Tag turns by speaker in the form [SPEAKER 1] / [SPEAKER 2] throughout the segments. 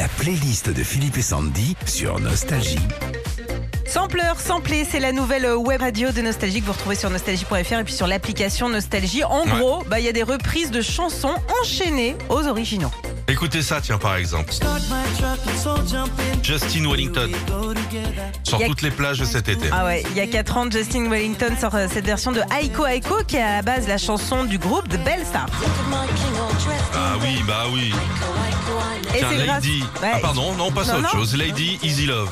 [SPEAKER 1] La playlist de Philippe et Sandy sur Nostalgie.
[SPEAKER 2] Sampleur, samplé, c'est la nouvelle web radio de Nostalgie que vous retrouvez sur nostalgie.fr et puis sur l'application Nostalgie. En
[SPEAKER 3] Ouais.
[SPEAKER 2] gros, bah, il y a des reprises de chansons enchaînées aux originaux.
[SPEAKER 3] Écoutez ça, tiens, par exemple. Justin Wellington. Sur
[SPEAKER 2] a-
[SPEAKER 3] toutes les plages de cet été.
[SPEAKER 2] Ah ouais, il y a 4 ans, Justin Wellington sort euh, cette version de Aiko Aiko qui est à la base la chanson du groupe The Bell Star.
[SPEAKER 3] Ah oui, bah oui.
[SPEAKER 2] Et
[SPEAKER 3] Tiens, Lady.
[SPEAKER 2] Ouais.
[SPEAKER 3] Ah pardon, non, on passe à
[SPEAKER 2] Non,
[SPEAKER 3] autre
[SPEAKER 2] non.
[SPEAKER 3] chose. Lady Easy Love.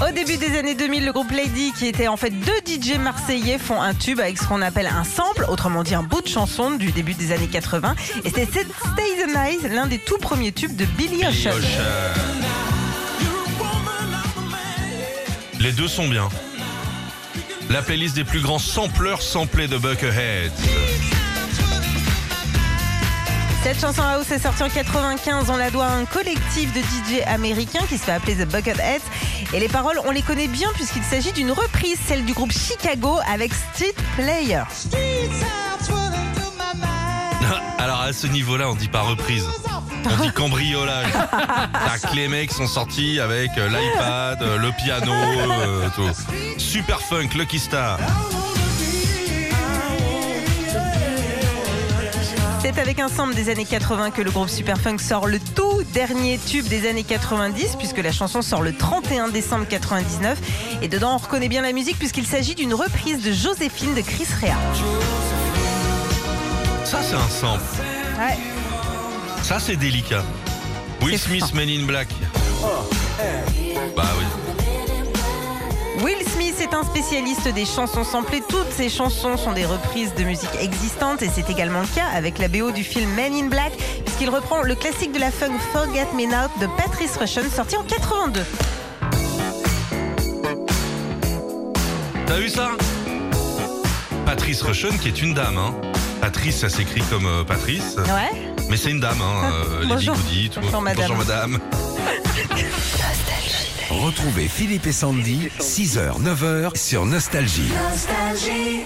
[SPEAKER 2] Au début des années 2000, le groupe Lady, qui était en fait deux DJ marseillais, font un tube avec ce qu'on appelle un sample, autrement dit un bout de chanson du début des années 80. Et c'est Stay the Night, l'un des tout premiers tubes de Billy. Ocean.
[SPEAKER 3] Les deux sont bien. La playlist des plus grands sampleurs samplés de Buckethead.
[SPEAKER 2] Cette chanson house est sortie en 95. On la doit à un collectif de DJ américains qui se fait appeler The Bucketheads. Et les paroles, on les connaît bien puisqu'il s'agit d'une reprise, celle du groupe Chicago avec Street Player.
[SPEAKER 3] Alors à ce niveau-là, on dit pas reprise. On dit cambriolage. Les mecs sont sortis avec euh, l'iPad, euh, le piano, euh, tout. Super funk, Lucky Star.
[SPEAKER 2] C'est avec un sample des années 80 que le groupe Superfunk sort le tout dernier tube des années 90 puisque la chanson sort le 31 décembre 99. Et dedans, on reconnaît bien la musique puisqu'il s'agit d'une reprise de Joséphine de Chris Rea.
[SPEAKER 3] Ça, c'est un sample.
[SPEAKER 2] Ouais.
[SPEAKER 3] Ça, c'est délicat. Will Smith. Men in Black. Bah oui.
[SPEAKER 2] Will spécialiste des chansons samplées. Toutes ces chansons sont des reprises de musique existantes et c'est également le cas avec la BO du film Men in Black puisqu'il reprend le classique de la funk Forget Me Not de Patrice Rushen sorti en 82.
[SPEAKER 3] T'as vu ça? Patrice Rushen, qui est une dame. Hein. Patrice, ça s'écrit comme euh, Patrice.
[SPEAKER 2] Ouais.
[SPEAKER 3] Mais c'est une dame, hein. euh, les
[SPEAKER 2] Bonjour.
[SPEAKER 3] bigoudis, tout.
[SPEAKER 2] Bonjour, madame.
[SPEAKER 3] Bonjour, madame.
[SPEAKER 1] Retrouvez Philippe et Sandy, 6h, 9h sur Nostalgie.
[SPEAKER 4] Nostalgie.